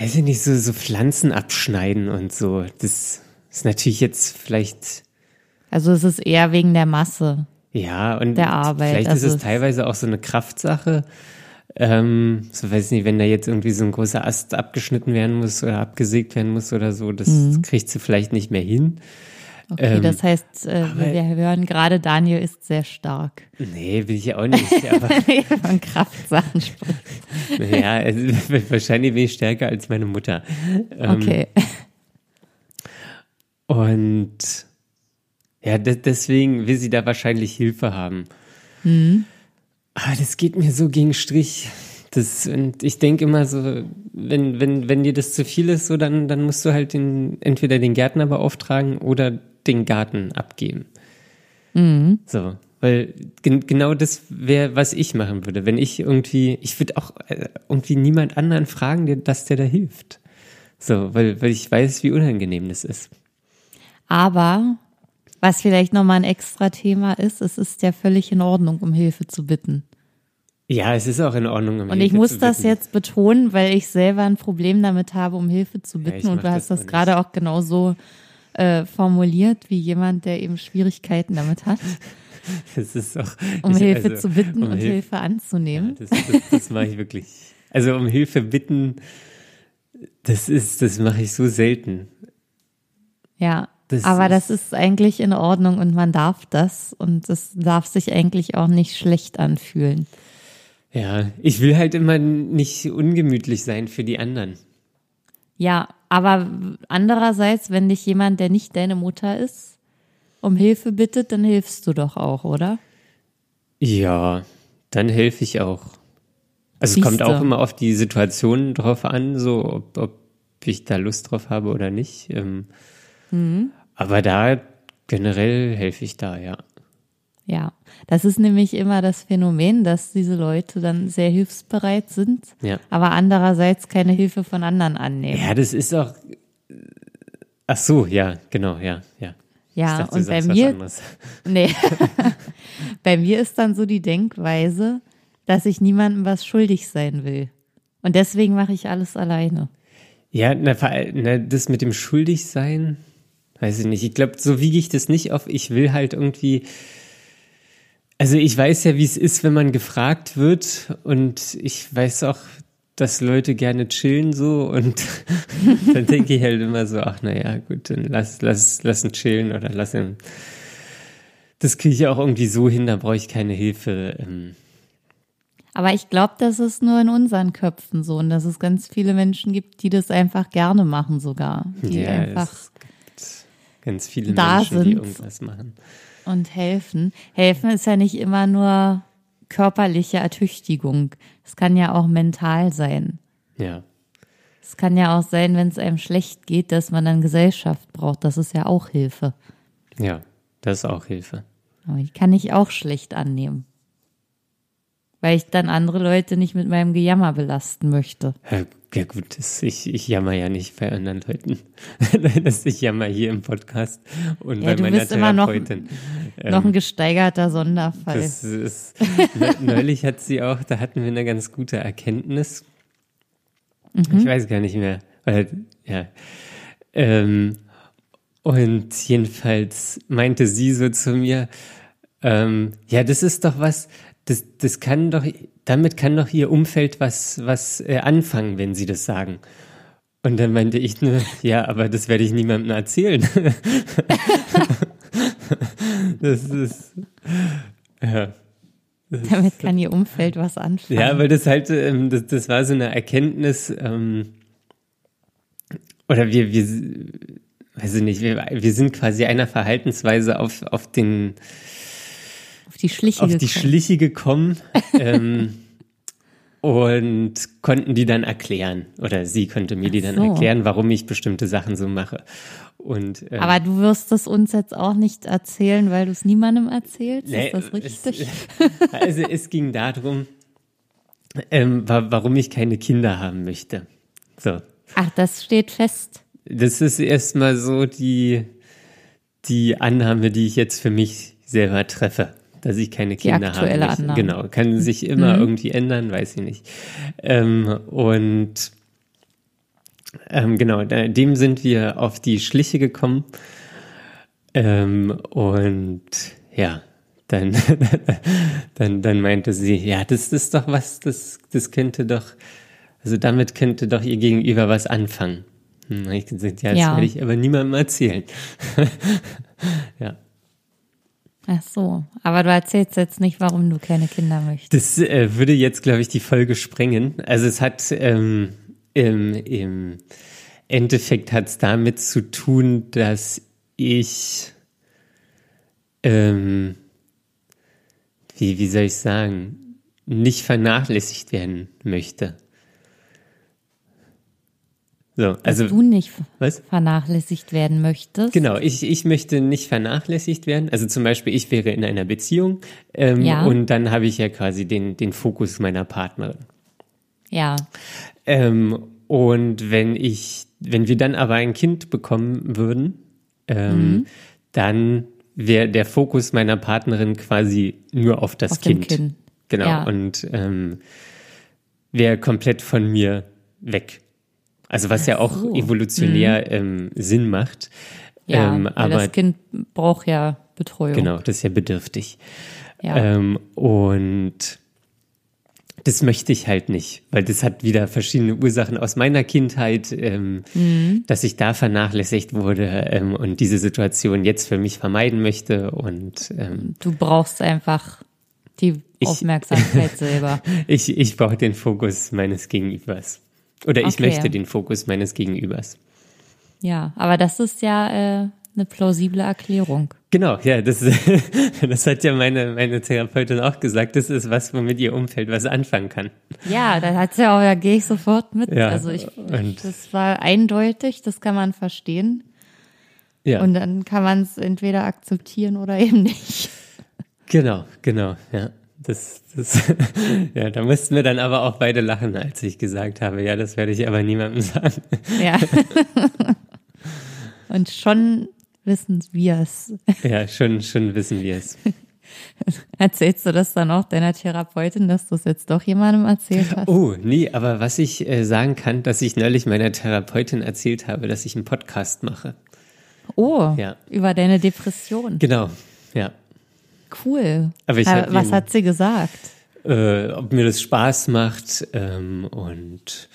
weiß ich nicht, so, so Pflanzen abschneiden und so. Das ist natürlich jetzt vielleicht, also es ist eher wegen der Masse. ja, und Der Arbeit, vielleicht also ist es teilweise auch so eine Kraftsache. Ähm, so weiß ich nicht, wenn da jetzt irgendwie so ein großer Ast abgeschnitten werden muss oder abgesägt werden muss oder so, das Mhm. kriegt sie vielleicht nicht mehr hin. Okay, Ähm, das heißt, äh, wir hören gerade, Daniel ist sehr stark. Nee, will ich ja auch nicht. <laughs> Aber Von Kraftsachen spricht. <laughs> ja, also, wahrscheinlich bin ich stärker als meine Mutter. Ähm, Okay. Und ja, de deswegen will sie da wahrscheinlich Hilfe haben. Mhm. Aber das geht mir so gegen Strich. Das, und ich denke immer so, wenn, wenn, wenn dir das zu viel ist, so dann, dann musst du halt den, entweder den Gärtner beauftragen oder den Garten abgeben. Mhm. So. Weil gen genau das wäre, was ich machen würde. Wenn ich irgendwie, ich würde auch äh, irgendwie niemand anderen fragen, der, dass der da hilft. So, weil, weil ich weiß, wie unangenehm das ist. Aber was vielleicht nochmal ein extra Thema ist, es ist ja völlig in Ordnung, um Hilfe zu bitten. Ja, es ist auch in Ordnung. Um Und Hilfe ich muss das jetzt betonen, weil ich selber ein Problem damit habe, um Hilfe zu bitten. Und mach du hast das gerade auch genauso äh, formuliert, wie jemand, der eben Schwierigkeiten damit hat, <laughs> Das ist auch, um ich, Hilfe also, zu bitten um und Hilfe- Hilfe anzunehmen. Das, das, das mache ich wirklich. Also um Hilfe bitten, das ist, das mache ich so selten. Ja, Das aber das ist eigentlich in Ordnung und man darf das und es darf sich eigentlich auch nicht schlecht anfühlen. Ja, ich will halt immer nicht ungemütlich sein für die anderen. Ja, aber andererseits, wenn dich jemand, der nicht deine Mutter ist, um Hilfe bittet, dann hilfst du doch auch, oder? Ja, dann helfe ich auch. Also es kommt Siehste. auch immer auf die Situation drauf an, so ob, ob ich da Lust drauf habe oder nicht. Ähm, Mhm. Aber da generell helfe ich da, ja. Ja, das ist nämlich immer das Phänomen, dass diese Leute dann sehr hilfsbereit sind, Ja. aber andererseits keine Hilfe von anderen annehmen. Ja, das ist auch. Ach so, ja, genau, ja, ja. Ja, dachte, und bei mir, <laughs> nee, <laughs> bei mir ist dann so die Denkweise, dass ich niemandem was schuldig sein will. Und deswegen mache ich alles alleine. Ja, na, das mit dem Schuldigsein, weiß ich nicht. Ich glaube, so wiege ich das nicht auf. Ich will halt irgendwie. Also ich weiß ja, wie es ist, wenn man gefragt wird und ich weiß auch, dass Leute gerne chillen so und <laughs> dann denke ich halt immer so, ach naja, gut, dann lass, lass, lass ihn chillen oder lass ihn. Das kriege ich auch irgendwie so hin, da brauche ich keine Hilfe. Ähm, Aber ich glaube, das ist nur in unseren Köpfen so und dass es ganz viele Menschen gibt, die das einfach gerne machen sogar. Die ja, einfach ganz viele da Menschen, die sind. irgendwas machen. und helfen. Helfen ist ja nicht immer nur körperliche Ertüchtigung. Es kann ja auch mental sein. Ja. Es kann ja auch sein, wenn es einem schlecht geht, dass man dann Gesellschaft braucht. Das ist ja auch Hilfe. Ja, das ist auch Hilfe. Aber die kann ich auch schlecht annehmen. Weil ich dann andere Leute nicht mit meinem Gejammer belasten möchte. Ja, gut, das, ich, ich jammer ja nicht bei anderen Leuten. <laughs> das, ich jammer hier im Podcast und Ja, bei du meiner bist immer noch- Therapeutin. Noch ein gesteigerter Sonderfall. Ähm, Das ist, ne, neulich hat sie auch, da hatten wir eine ganz gute Erkenntnis. Mhm. Ich weiß gar nicht mehr. Weil, ja. Ähm, und jedenfalls meinte sie so zu mir, ähm, ja, das ist doch was, das, das kann doch, damit kann doch ihr Umfeld was, was äh, anfangen, wenn sie das sagen. Und dann meinte ich nur, <laughs> ja, aber das werde ich niemandem erzählen. <laughs> das ist, ja. Damit kann ihr Umfeld was anfangen. Ja, weil das halt, ähm, das, das war so eine Erkenntnis, ähm, oder wir, wir, weiß ich nicht, wir, wir sind quasi einer Verhaltensweise auf, auf den, die Schliche auf die. Schliche gekommen, ähm, und konnten die dann erklären, oder sie konnte mir die dann so. erklären, warum ich bestimmte Sachen so mache. Und, ähm, Aber du wirst es uns jetzt auch nicht erzählen, weil du es niemandem erzählst. Nee, ist das richtig? Es, also es ging darum, ähm, wa warum ich keine Kinder haben möchte. So. Ach, das steht fest. Das ist erstmal so die, die Annahme, die ich jetzt für mich selber treffe, dass ich keine Kinder habe. Annahme. Genau, kann sich immer irgendwie ändern, weiß ich nicht. Ähm, und ähm, genau, dem sind wir auf die Schliche gekommen. Ähm, und ja, dann, <laughs> dann, dann meinte sie, ja, das ist doch was, das, das könnte doch, also damit könnte doch ihr Gegenüber was anfangen. Hm, ich gesagt, ja, das Ja. werde ich aber niemandem erzählen. <laughs> ja. Ach so. Aber du erzählst jetzt nicht, warum du keine Kinder möchtest. Das äh, würde jetzt, glaube ich, die Folge sprengen. Also es hat ähm, im, im Endeffekt hat es damit zu tun, dass ich ähm, wie, wie soll ich sagen, nicht vernachlässigt werden möchte. So, also dass du nicht was? vernachlässigt werden möchtest. Genau, ich, ich möchte nicht vernachlässigt werden. Also zum Beispiel, ich wäre in einer Beziehung ähm, Ja. und dann habe ich ja quasi den, den Fokus meiner Partnerin. Ja. Ähm, und wenn ich wenn wir dann aber ein Kind bekommen würden, ähm, mhm. dann wäre der Fokus meiner Partnerin quasi nur auf das auf kind. kind. Genau. Ja. Und ähm, wäre komplett von mir weg. Also was ja auch so. evolutionär mhm. ähm, Sinn macht. Ja, ähm, aber das Kind braucht ja Betreuung. Genau, das ist ja bedürftig. Ja. Ähm, und das möchte ich halt nicht, weil das hat wieder verschiedene Ursachen aus meiner Kindheit, ähm, mhm. dass ich da vernachlässigt wurde ähm, und diese Situation jetzt für mich vermeiden möchte. Und ähm, du brauchst einfach die ich, Aufmerksamkeit selber. <laughs> ich ich brauche den Fokus meines Gegenübers. Oder ich okay. möchte den Fokus meines Gegenübers. Ja, aber das ist ja äh, eine plausible Erklärung. Genau, ja, das, <laughs> das hat ja meine, meine Therapeutin auch gesagt. Das ist was, womit ihr Umfeld was anfangen kann. Ja, da hat sie auch, da gehe ich sofort mit. Ja, also ich, und das war eindeutig, das kann man verstehen. Ja. Und dann kann man es entweder akzeptieren oder eben nicht. <laughs> Genau, genau, ja. Das, das, <laughs> ja, da mussten wir dann aber auch beide lachen, als ich gesagt habe, ja, das werde ich aber niemandem <laughs> sagen. Ja. <laughs> Und schon wissen wir es. Ja, schon, schon wissen wir es. Erzählst du das dann auch deiner Therapeutin, dass du es jetzt doch jemandem erzählt hast? Oh, nee, aber was ich äh, sagen kann, dass ich neulich meiner Therapeutin erzählt habe, dass ich einen Podcast mache. Oh, ja. über deine Depression. Genau, ja. Cool. Aber, was ihn, hat sie gesagt? Äh, ob mir das Spaß macht ähm, und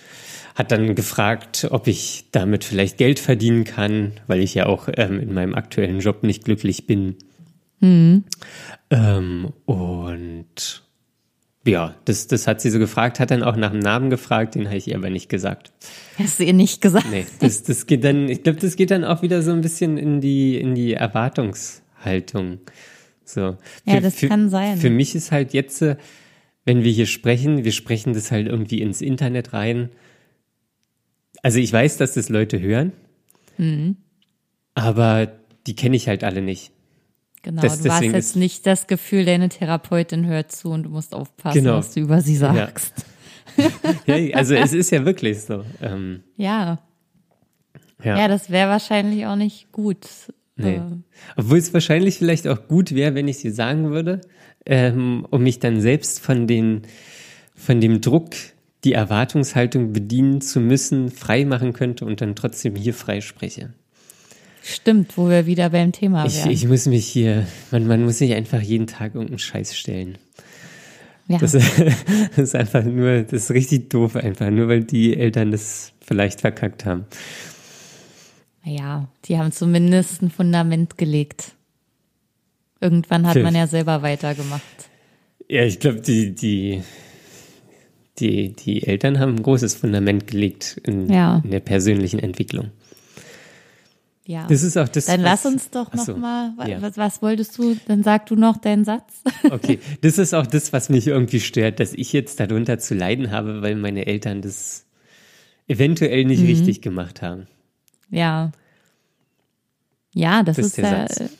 hat dann gefragt, ob ich damit vielleicht Geld verdienen kann, weil ich ja auch ähm, in meinem aktuellen Job nicht glücklich bin. Mhm. Ähm, und ja, das, das hat sie so gefragt, hat dann auch nach dem Namen gefragt, den habe ich ihr aber nicht gesagt. Hast du ihr nicht gesagt? Nee, das, das geht dann, ich glaube, das geht dann auch wieder so ein bisschen in die, in die Erwartungshaltung. So. Ja, für, das für, kann sein. Für mich ist halt jetzt, äh, wenn wir hier sprechen, wir sprechen das halt irgendwie ins Internet rein also ich weiß, dass das Leute hören, mhm. aber die kenne ich halt alle nicht. Genau, das, du hast jetzt nicht das Gefühl, deine Therapeutin hört zu und du musst aufpassen, genau. was du über sie sagst. Ja, ja also <laughs> es ist ja wirklich so. Ähm, ja. ja. Ja, das wäre wahrscheinlich auch nicht gut. Nee. Äh. Obwohl es wahrscheinlich vielleicht auch gut wäre, wenn ich sie sagen würde, ähm, um mich dann selbst von den, von dem Druck die Erwartungshaltung bedienen zu müssen, frei machen könnte und dann trotzdem hier frei spreche. Stimmt, wo wir wieder beim Thema ich, wären. Ich muss mich hier, man, man muss sich einfach jeden Tag irgendeinen Scheiß stellen. Ja. Das, <laughs> das, ist einfach nur, das ist richtig doof einfach, nur weil die Eltern das vielleicht verkackt haben. Ja, die haben zumindest ein Fundament gelegt. Irgendwann hat man ja selber weitergemacht. Ja, ich glaube, die, die, die, die Eltern haben ein großes Fundament gelegt in, ja. in der persönlichen Entwicklung. Ja. Das ist auch das. Dann lass uns doch noch so, mal. Ja. Was, was wolltest du? Dann sag du noch deinen Satz. <laughs> Okay, das ist auch das, was mich irgendwie stört, dass ich jetzt darunter zu leiden habe, weil meine Eltern das eventuell nicht mhm. richtig gemacht haben. Ja. Ja, das, das ist, ist ja Satz.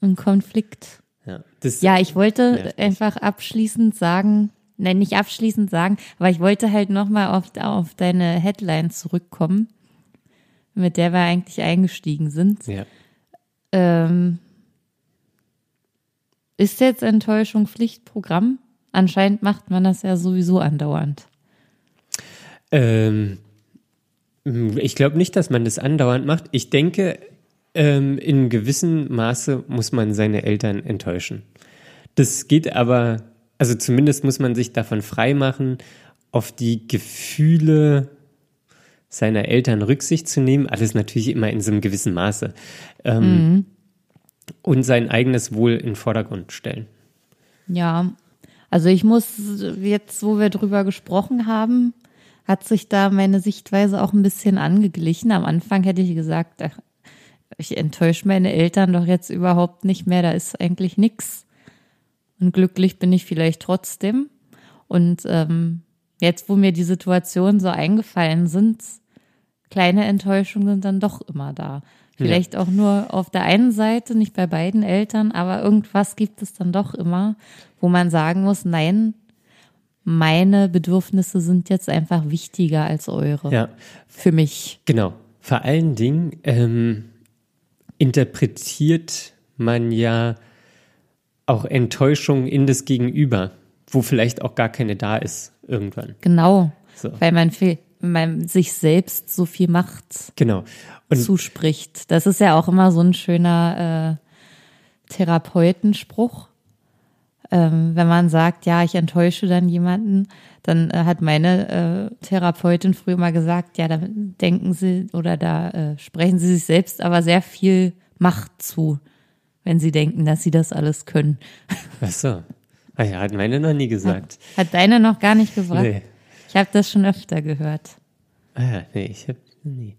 ein Konflikt. Ja, das, ja ich wollte einfach abschließend sagen, nein, nicht abschließend sagen, aber ich wollte halt nochmal auf, auf deine Headline zurückkommen, mit der wir eigentlich eingestiegen sind. Ja. Ähm, ist jetzt Enttäuschung Pflichtprogramm? Anscheinend macht man das ja sowieso andauernd. Ähm, ich glaube nicht, dass man das andauernd macht. Ich denke, ähm, in gewissem Maße muss man seine Eltern enttäuschen. Das geht aber also zumindest muss man sich davon freimachen, auf die Gefühle seiner Eltern Rücksicht zu nehmen. Alles natürlich immer in so einem gewissen Maße. Ähm, mhm. Und sein eigenes Wohl in den Vordergrund stellen. Ja, also ich muss jetzt, wo wir drüber gesprochen haben, hat sich da meine Sichtweise auch ein bisschen angeglichen. Am Anfang hätte ich gesagt, ach, ich enttäusche meine Eltern doch jetzt überhaupt nicht mehr, da ist eigentlich nichts. Und glücklich bin ich vielleicht trotzdem. Und ähm, jetzt, wo mir die Situationen so eingefallen sind, kleine Enttäuschungen sind dann doch immer da. Vielleicht ja. auch nur auf der einen Seite, nicht bei beiden Eltern, aber irgendwas gibt es dann doch immer, wo man sagen muss, nein, meine Bedürfnisse sind jetzt einfach wichtiger als eure. Ja. Für mich. Genau. vor allen Dingen ähm, interpretiert man ja auch Enttäuschung in das Gegenüber, wo vielleicht auch gar keine da ist irgendwann. Genau, So. weil man, viel, man sich selbst so viel Macht Genau. Und zuspricht. Das ist ja auch immer so ein schöner äh, Therapeutenspruch. Ähm, wenn man sagt, ja, ich enttäusche dann jemanden, dann äh, hat meine äh, Therapeutin früher mal gesagt, ja, da denken sie oder da äh, sprechen sie sich selbst aber sehr viel Macht zu, wenn sie denken, dass sie das alles können. ach so. Ah ja, hat meine noch nie gesagt. Hat deine noch gar nicht gebracht? Nee. Ich habe das schon öfter gehört. Ah ja, nee, ich hab nie.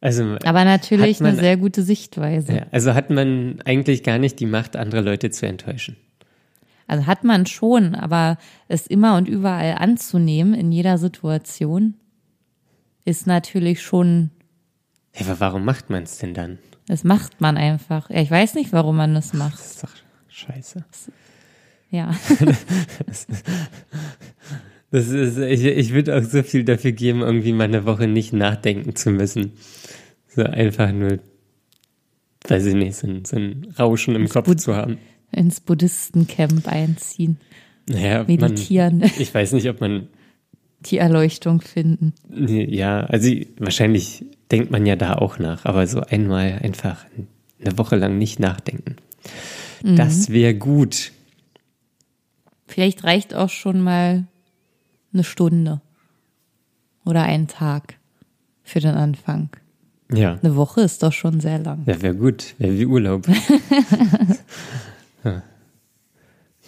Also, Aber natürlich man- eine sehr gute Sichtweise. ja, also hat man eigentlich gar nicht die Macht, andere Leute zu enttäuschen. Also hat man schon, aber es immer und überall anzunehmen in jeder Situation ist natürlich schon, Ja, aber warum macht man es denn dann? das macht man einfach. Ja, ich weiß nicht, warum man das macht. Das ist doch scheiße. Ja. <laughs> <laughs> Das ist, ich, ich würde auch so viel dafür geben, irgendwie mal eine Woche nicht nachdenken zu müssen. So einfach nur, weiß ich nicht, so ein, so ein Rauschen im Kopf Bud- zu haben. Ins Buddhistencamp einziehen, Naja, man, meditieren, <laughs> ich weiß nicht, ob man, die Erleuchtung finden. ja, also wahrscheinlich denkt man ja da auch nach, aber so einmal einfach eine Woche lang nicht nachdenken. Das wäre gut. Vielleicht reicht auch schon mal eine Stunde oder ein Tag für den Anfang. Ja, Eine Woche ist doch schon sehr lang. ja wäre gut. Wäre wie Urlaub. <laughs> Ja.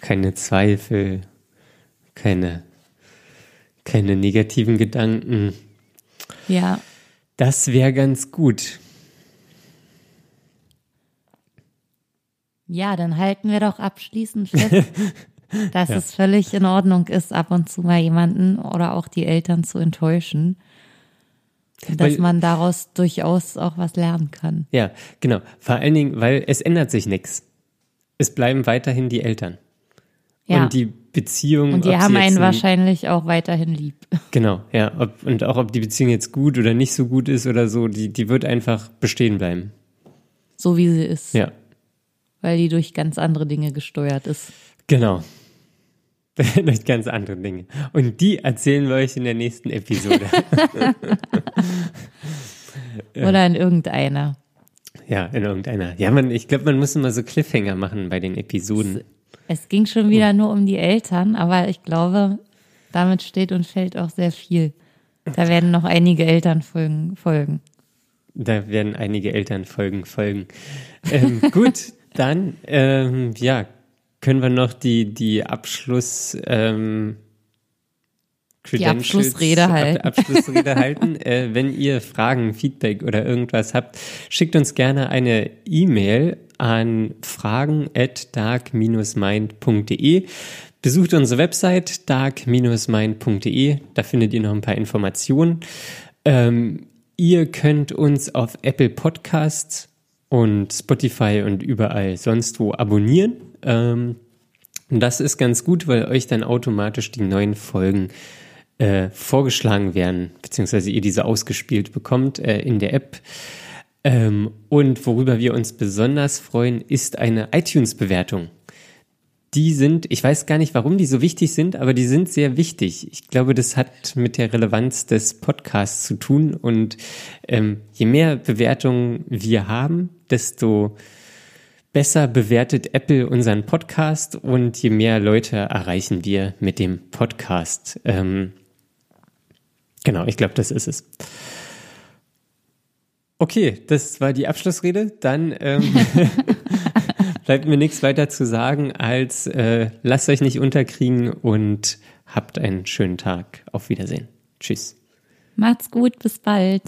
keine Zweifel, keine, keine negativen Gedanken. Ja, Das wäre ganz gut. Ja, dann halten wir doch abschließend fest, <laughs> dass es völlig in Ordnung ist, ab und zu mal jemanden oder auch die Eltern zu enttäuschen. Dass Weil- man daraus durchaus auch was lernen kann. Ja, genau. Vor allen Dingen, weil es ändert sich nichts. Es bleiben weiterhin die Eltern. Ja. Und die Beziehung. Und die haben einen ein- wahrscheinlich auch weiterhin lieb. <laughs> Genau, ja. Ob, und auch ob die Beziehung jetzt gut oder nicht so gut ist oder so, die, die wird einfach bestehen bleiben. So wie sie ist. Ja, Weil die durch ganz andere Dinge gesteuert ist. genau. <laughs> Durch ganz andere Dinge. Und die erzählen wir euch in der nächsten Episode. <laughs> Oder in irgendeiner. ja, in irgendeiner. Ja, man, ich glaube, man muss immer so Cliffhanger machen bei den Episoden. Es ging schon wieder nur um die Eltern, aber ich glaube, damit steht und fällt auch sehr viel. Da werden noch einige Elternfolgen folgen. Da werden einige Elternfolgen folgen. Ähm, gut, dann, ähm, ja, können wir noch die, die Abschluss, ähm, Credentials- Abschlussrede Ab- halten. Abschlussrede halten. <laughs> Äh, wenn ihr Fragen, Feedback oder irgendwas habt, schickt uns gerne eine E-Mail an fragen at dark-mind.de. Besucht unsere Website dark-mind.de. Da findet ihr noch ein paar Informationen. Ähm, ihr könnt uns auf Apple Podcasts und Spotify und überall sonst wo abonnieren. Ähm, das ist ganz gut, weil euch dann automatisch die neuen Folgen äh, vorgeschlagen werden, beziehungsweise ihr diese ausgespielt bekommt äh, in der App. Ähm, und worüber wir uns besonders freuen, ist eine iTunes-Bewertung. Die sind, ich weiß gar nicht, warum die so wichtig sind, aber die sind sehr wichtig. Ich glaube, das hat mit der Relevanz des Podcasts zu tun. Und ähm, je mehr Bewertungen wir haben, desto besser bewertet Apple unseren Podcast und je mehr Leute erreichen wir mit dem Podcast. Ähm, genau, ich glaube, das ist es. Okay, das war die Abschlussrede. Dann ähm, <laughs> bleibt mir nichts weiter zu sagen, als äh, lasst euch nicht unterkriegen und habt einen schönen Tag. Auf Wiedersehen. Tschüss. Macht's gut, bis bald.